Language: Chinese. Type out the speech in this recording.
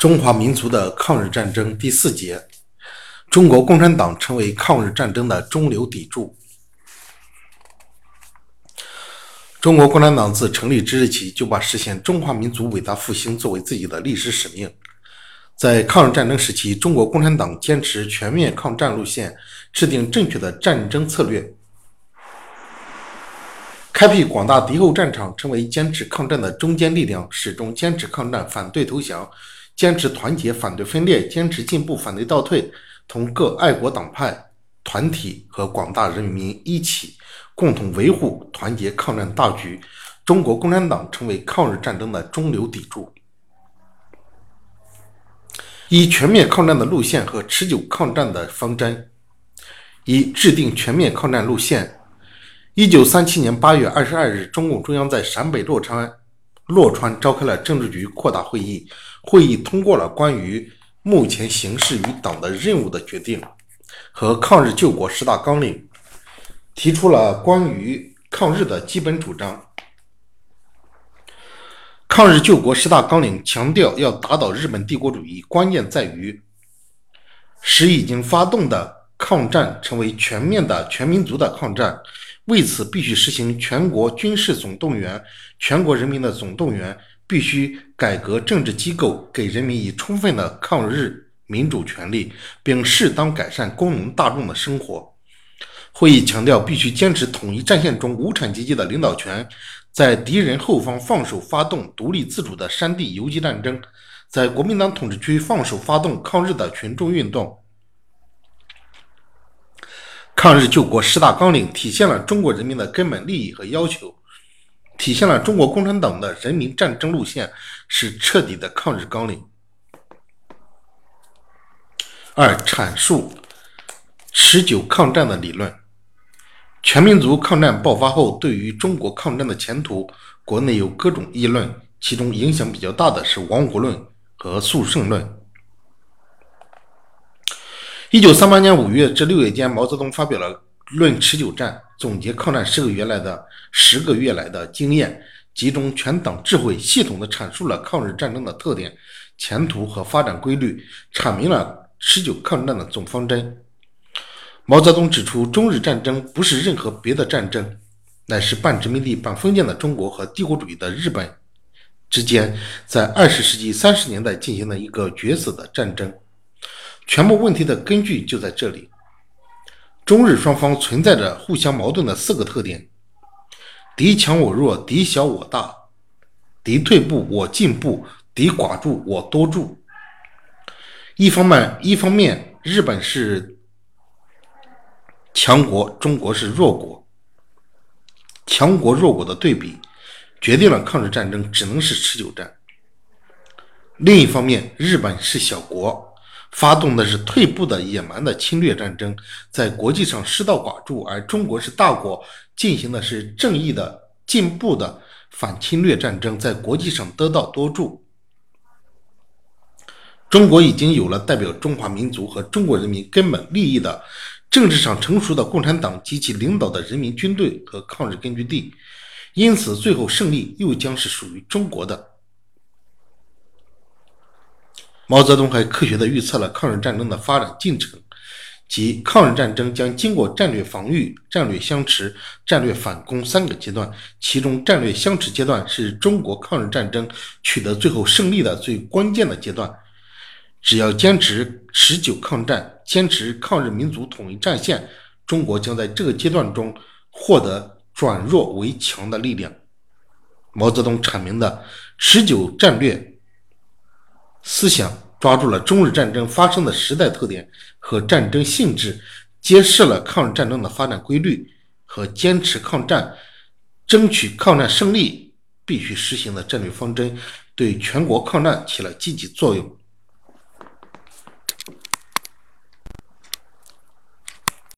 中华民族的抗日战争第四节：中国共产党成为抗日战争的中流砥柱。中国共产党自成立之日起，就把实现中华民族伟大复兴作为自己的历史使命。在抗日战争时期，中国共产党坚持全面抗战路线，制定正确的战争策略，开辟广大敌后战场，成为坚持抗战的中坚力量，始终坚持抗战，反对投降。坚持团结，反对分裂；坚持进步，反对倒退。同各爱国党派团体和广大人民一起，共同维护团结抗战大局。中国共产党成为抗日战争的中流砥柱。以全面抗战的路线和持久抗战的方针，一制定全面抗战路线。一九三七年八月二十二日，中共中央在陕北洛川。洛川召开了政治局扩大会议，会议通过了关于目前形势与党的任务的决定和抗日救国十大纲领，提出了关于抗日的基本主张。抗日救国十大纲领强调，要打倒日本帝国主义，关键在于使已经发动的抗战成为全面的全民族的抗战。为此，必须实行全国军事总动员，全国人民的总动员，必须改革政治机构，给人民以充分的抗日民主权利，并适当改善工农大众的生活。会议强调，必须坚持统一战线中无产阶级的领导权，在敌人后方放手发动独立自主的山地游击战争，在国民党统治区放手发动抗日的群众运动。抗日救国十大纲领体现了中国人民的根本利益和要求，体现了中国共产党的人民战争路线，是彻底的抗日纲领。二、阐述持久抗战的理论。全民族抗战爆发后，对于中国抗战的前途，国内有各种议论，其中影响比较大的是亡国论和速胜论。一九三八年五月至六月间，毛泽东发表了《论持久战》，总结抗战十个月来的十个月来的经验，集中全党智慧，系统地阐述了抗日战争的特点、前途和发展规律，阐明了持久抗战的总方针。毛泽东指出，中日战争不是任何别的战争，乃是半殖民地半封建的中国和帝国主义的日本之间，在二十世纪三十年代进行的一个决死的战争。全部问题的根据就在这里。中日双方存在着互相矛盾的四个特点：敌强我弱，敌小我大，敌退步我进步，敌寡助我多助。一方面，一方面，日本是强国，中国是弱国，强国弱国的对比，决定了抗日战争只能是持久战。另一方面，日本是小国。发动的是退步的野蛮的侵略战争，在国际上失道寡助；而中国是大国，进行的是正义的进步的反侵略战争，在国际上得道多助。中国已经有了代表中华民族和中国人民根本利益的政治上成熟的共产党及其领导的人民军队和抗日根据地，因此最后胜利又将是属于中国的。毛泽东还科学地预测了抗日战争的发展进程，即抗日战争将经过战略防御、战略相持、战略反攻三个阶段，其中战略相持阶段是中国抗日战争取得最后胜利的最关键的阶段。只要坚持持久抗战，坚持抗日民族统一战线，中国将在这个阶段中获得转弱为强的力量。毛泽东阐明的持久战略。思想抓住了中日战争发生的时代特点和战争性质，揭示了抗日战争的发展规律和坚持抗战、争取抗战胜利必须实行的战略方针，对全国抗战起了积极作用。